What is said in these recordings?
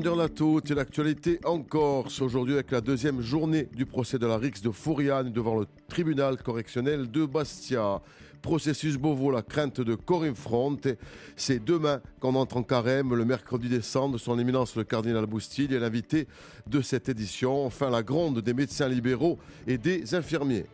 Toutes, l'actualité en Corse. Aujourd'hui avec la deuxième journée du procès de la Rix de Fouriane devant le tribunal correctionnel de Bastia. Processus Beauvau, la crainte de Corinne Front. C'est demain qu'on entre en carême, le mercredi décembre. Son éminence le cardinal Boustil est l'invité de cette édition. Enfin, la gronde des médecins libéraux et des infirmiers.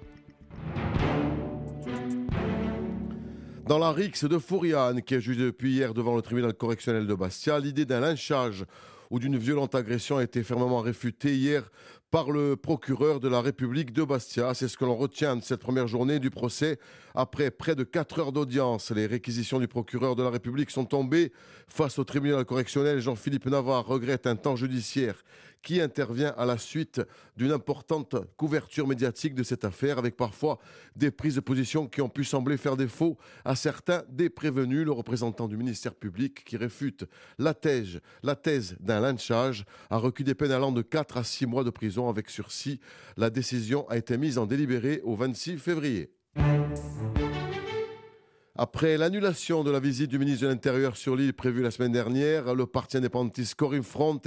Dans la rixe de Fouriane, qui est jugée depuis hier devant le tribunal correctionnel de Bastia, l'idée d'un lynchage ou d'une violente agression a été fermement réfutée hier par le procureur de la République de Bastia. C'est ce que l'on retient de cette première journée du procès. Après près de 4 heures d'audience, les réquisitions du procureur de la République sont tombées. Face au tribunal correctionnel, Jean-Philippe Navarre regrette un temps judiciaire qui intervient à la suite d'une importante couverture médiatique de cette affaire, avec parfois des prises de position qui ont pu sembler faire défaut à certains des prévenus. Le représentant du ministère public qui réfute la thèse, la thèse d'un lynchage a recu des peines allant de 4 à 6 mois de prison avec sursis. La décision a été mise en délibéré au 26 février. Après l'annulation de la visite du ministre de l'Intérieur sur l'île prévue la semaine dernière, le parti indépendantiste Corinne Front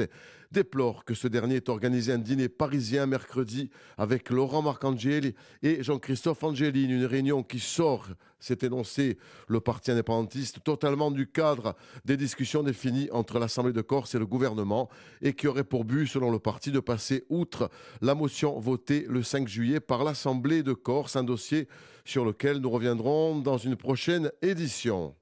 déplore que ce dernier ait organisé un dîner parisien mercredi avec Laurent Marcangeli et Jean-Christophe Angelini, une réunion qui sort, s'est énoncé le parti indépendantiste, totalement du cadre des discussions définies entre l'Assemblée de Corse et le gouvernement et qui aurait pour but, selon le parti, de passer outre la motion votée le 5 juillet par l'Assemblée de Corse, un dossier sur lequel nous reviendrons dans une prochaine édition.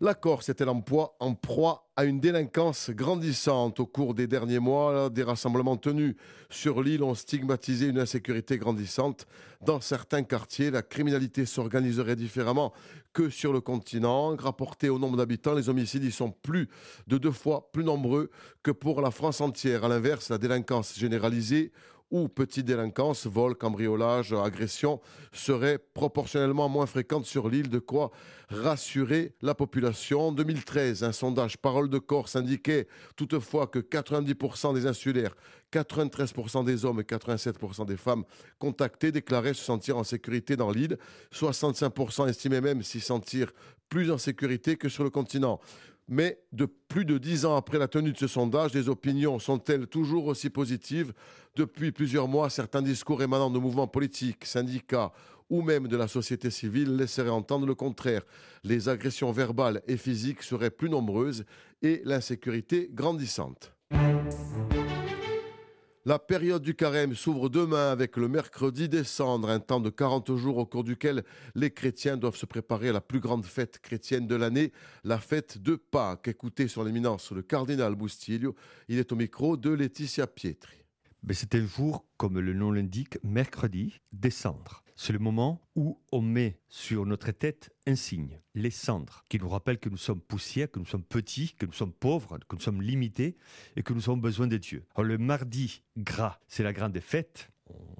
La Corse est-elle en, en proie à une délinquance grandissante Au cours des derniers mois, des rassemblements tenus sur l'île ont stigmatisé une insécurité grandissante. Dans certains quartiers, la criminalité s'organiserait différemment que sur le continent. Rapporté au nombre d'habitants, les homicides y sont plus de deux fois plus nombreux que pour la France entière. À l'inverse, la délinquance généralisée ou petite délinquance, vol, cambriolage, agression, seraient proportionnellement moins fréquentes sur l'île, de quoi rassurer la population. En 2013, un sondage Parole de Corse indiquait toutefois que 90% des insulaires, 93% des hommes et 87% des femmes contactés déclaraient se sentir en sécurité dans l'île. 65% estimaient même s'y sentir plus en sécurité que sur le continent. Mais de plus de dix ans après la tenue de ce sondage, les opinions sont-elles toujours aussi positives? Depuis plusieurs mois, certains discours émanant de mouvements politiques, syndicats ou même de la société civile laisseraient entendre le contraire. Les agressions verbales et physiques seraient plus nombreuses et l'insécurité grandissante. La période du carême s'ouvre demain avec le mercredi décembre, un temps de 40 jours au cours duquel les chrétiens doivent se préparer à la plus grande fête chrétienne de l'année, la fête de Pâques. Écoutez sur l'éminence le cardinal Bustilio, il est au micro de Laetitia Pietri. C'est un jour, comme le nom l'indique, mercredi, décembre. C'est le moment où on met sur notre tête un signe, les cendres, qui nous rappellent que nous sommes poussières, que nous sommes petits, que nous sommes pauvres, que nous sommes limités et que nous avons besoin de Dieu. Le mardi gras, c'est la grande fête.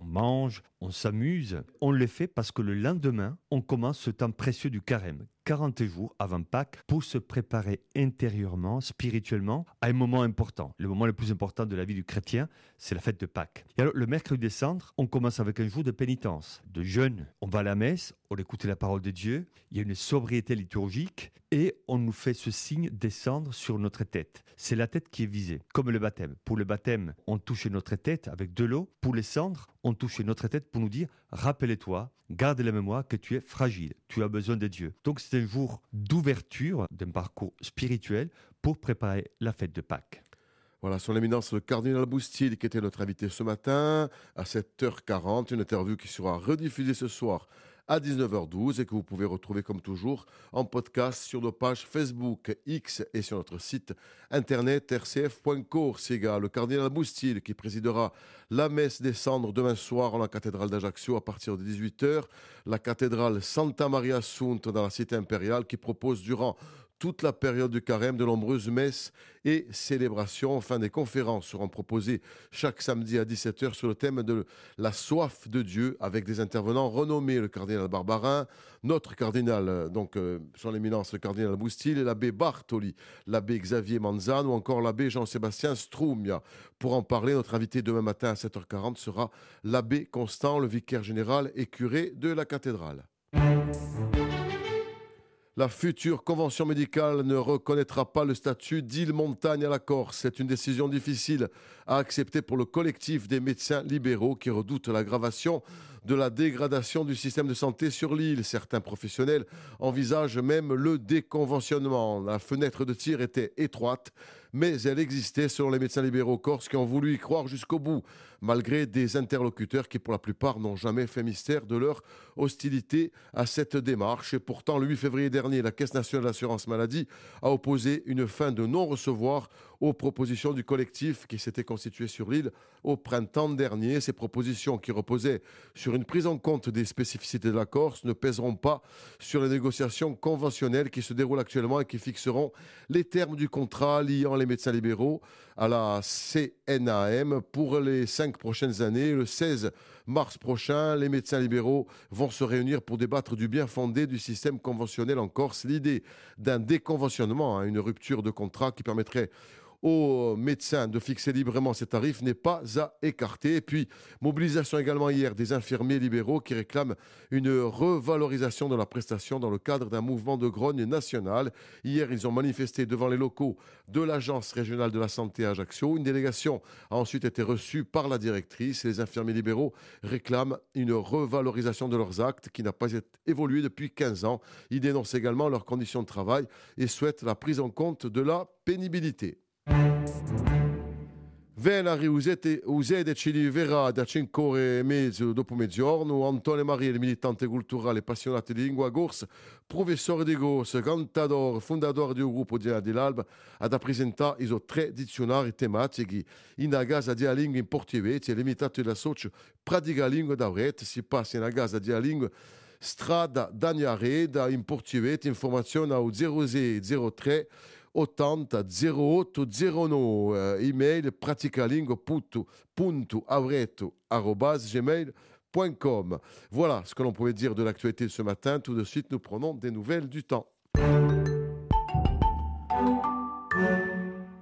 On mange, on s'amuse. On le fait parce que le lendemain, on commence ce temps précieux du carême. 40 jours avant Pâques pour se préparer intérieurement, spirituellement, à un moment important. Le moment le plus important de la vie du chrétien, c'est la fête de Pâques. Et alors, le mercredi décembre, on commence avec un jour de pénitence, de jeûne. On va à la messe, on écoute la parole de Dieu, il y a une sobriété liturgique et on nous fait ce signe descendre sur notre tête. C'est la tête qui est visée, comme le baptême. Pour le baptême, on touche notre tête avec de l'eau. Pour les cendres, on touche notre tête pour nous dire, rappelle-toi, garde la mémoire que tu es fragile, tu as besoin de Dieu. Donc c'est un jour d'ouverture d'un parcours spirituel pour préparer la fête de Pâques. Voilà, son éminence le cardinal Boustil qui était notre invité ce matin à 7h40, une interview qui sera rediffusée ce soir à 19h12 et que vous pouvez retrouver comme toujours en podcast sur nos pages Facebook, X et sur notre site internet rcf.corsiga. Le cardinal Boustil qui présidera la messe des cendres demain soir en la cathédrale d'Ajaccio à partir de 18h. La cathédrale Santa Maria Assunta dans la cité impériale qui propose durant toute la période du carême, de nombreuses messes et célébrations. Enfin, des conférences seront proposées chaque samedi à 17h sur le thème de la soif de Dieu avec des intervenants renommés, le cardinal Barbarin, notre cardinal, euh, donc euh, son éminence, le cardinal Boustil, l'abbé Bartoli, l'abbé Xavier Manzan ou encore l'abbé Jean-Sébastien Strumia. Pour en parler, notre invité demain matin à 7h40 sera l'abbé Constant, le vicaire général et curé de la cathédrale. La future convention médicale ne reconnaîtra pas le statut d'île montagne à la Corse. C'est une décision difficile à accepter pour le collectif des médecins libéraux qui redoutent l'aggravation de la dégradation du système de santé sur l'île. Certains professionnels envisagent même le déconventionnement. La fenêtre de tir était étroite mais elle existait selon les médecins libéraux corses qui ont voulu y croire jusqu'au bout, malgré des interlocuteurs qui pour la plupart n'ont jamais fait mystère de leur hostilité à cette démarche. Et pourtant, le 8 février dernier, la Caisse nationale d'assurance maladie a opposé une fin de non-recevoir aux propositions du collectif qui s'était constitué sur l'île au printemps dernier. Ces propositions qui reposaient sur une prise en compte des spécificités de la Corse ne pèseront pas sur les négociations conventionnelles qui se déroulent actuellement et qui fixeront les termes du contrat liant les médecins libéraux à la CNAM pour les cinq prochaines années. Le 16 mars prochain, les médecins libéraux vont se réunir pour débattre du bien fondé du système conventionnel en Corse. L'idée d'un déconventionnement, hein, une rupture de contrat qui permettrait aux médecins de fixer librement ces tarifs n'est pas à écarter. Et puis, mobilisation également hier des infirmiers libéraux qui réclament une revalorisation de la prestation dans le cadre d'un mouvement de grogne national. Hier, ils ont manifesté devant les locaux de l'Agence régionale de la santé à Ajaccio. Une délégation a ensuite été reçue par la directrice. Les infirmiers libéraux réclament une revalorisation de leurs actes qui n'a pas évolué depuis 15 ans. Ils dénoncent également leurs conditions de travail et souhaitent la prise en compte de la pénibilité. Venari usete ci verrà da 5 ore e mezzo dopo mezzogiorno Antonio Maria, il militante culturale appassionato di lingua corsa, professore di corsa, cantatore, fondatore di un gruppo di, dell'Alba, ha presentato i tre dizionari tematici. In una casa di lingua in portievese, limitato da socio pratica lingua d'Auret, si passa in una casa di lingua strada d'Agnareda in portievese, informazione al 0603 80 08 09 email praticalingo.aureto.gmail.com Voilà ce que l'on pouvait dire de l'actualité ce matin. Tout de suite, nous prenons des nouvelles du temps.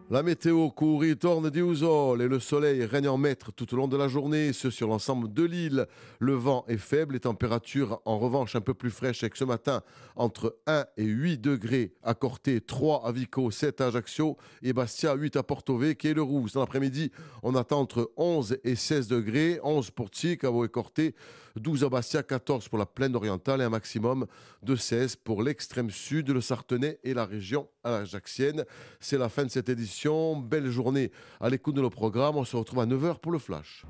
La météo courit tourne du et le soleil règne en maître tout au long de la journée, ce sur l'ensemble de l'île. Le vent est faible, les températures en revanche un peu plus fraîches avec ce matin entre 1 et 8 degrés à Corté, 3 à Vico, 7 à Ajaccio et Bastia, 8 à Porto Vecchio et le Rousse. Dans l'après-midi, on attend entre 11 et 16 degrés, 11 pour Ticavo et Corté, 12 à Bastia, 14 pour la plaine orientale et un maximum de 16 pour l'extrême sud, le Sartenay et la région ajaxienne. C'est la fin de cette édition. Belle journée à l'écoute de nos programmes. On se retrouve à 9h pour le flash.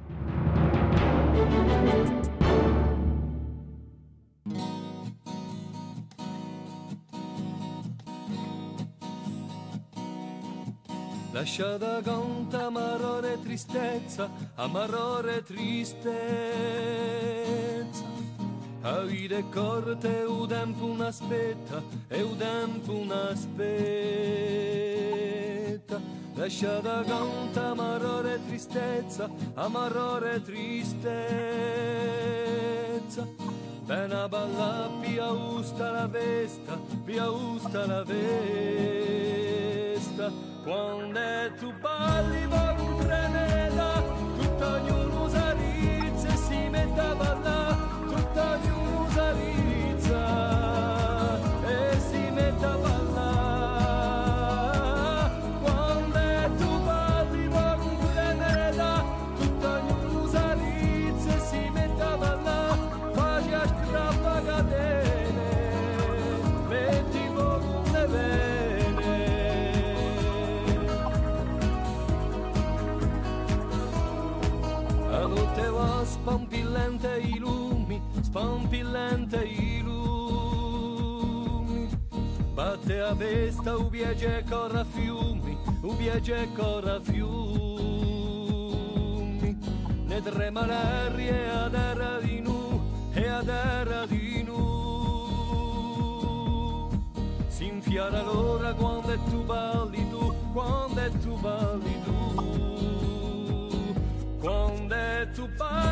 A vita è corta e un tempo un aspetta, e un tempo un aspetta. Lasciata conta amarore tristezza, amarore tristezza. Bene balla, pia usta la vesta, pia usta la vesta. Quando tu balli con premeda, tutto ognuno a vesta, ubiedzie corra fiumi, ubiedzie corra fiumi. Ne trema l'aria e a terra di nu, e a terra di nu. Si infiara l'ora quando è tu balli tu, quando è tu balli tu, quando è tu balli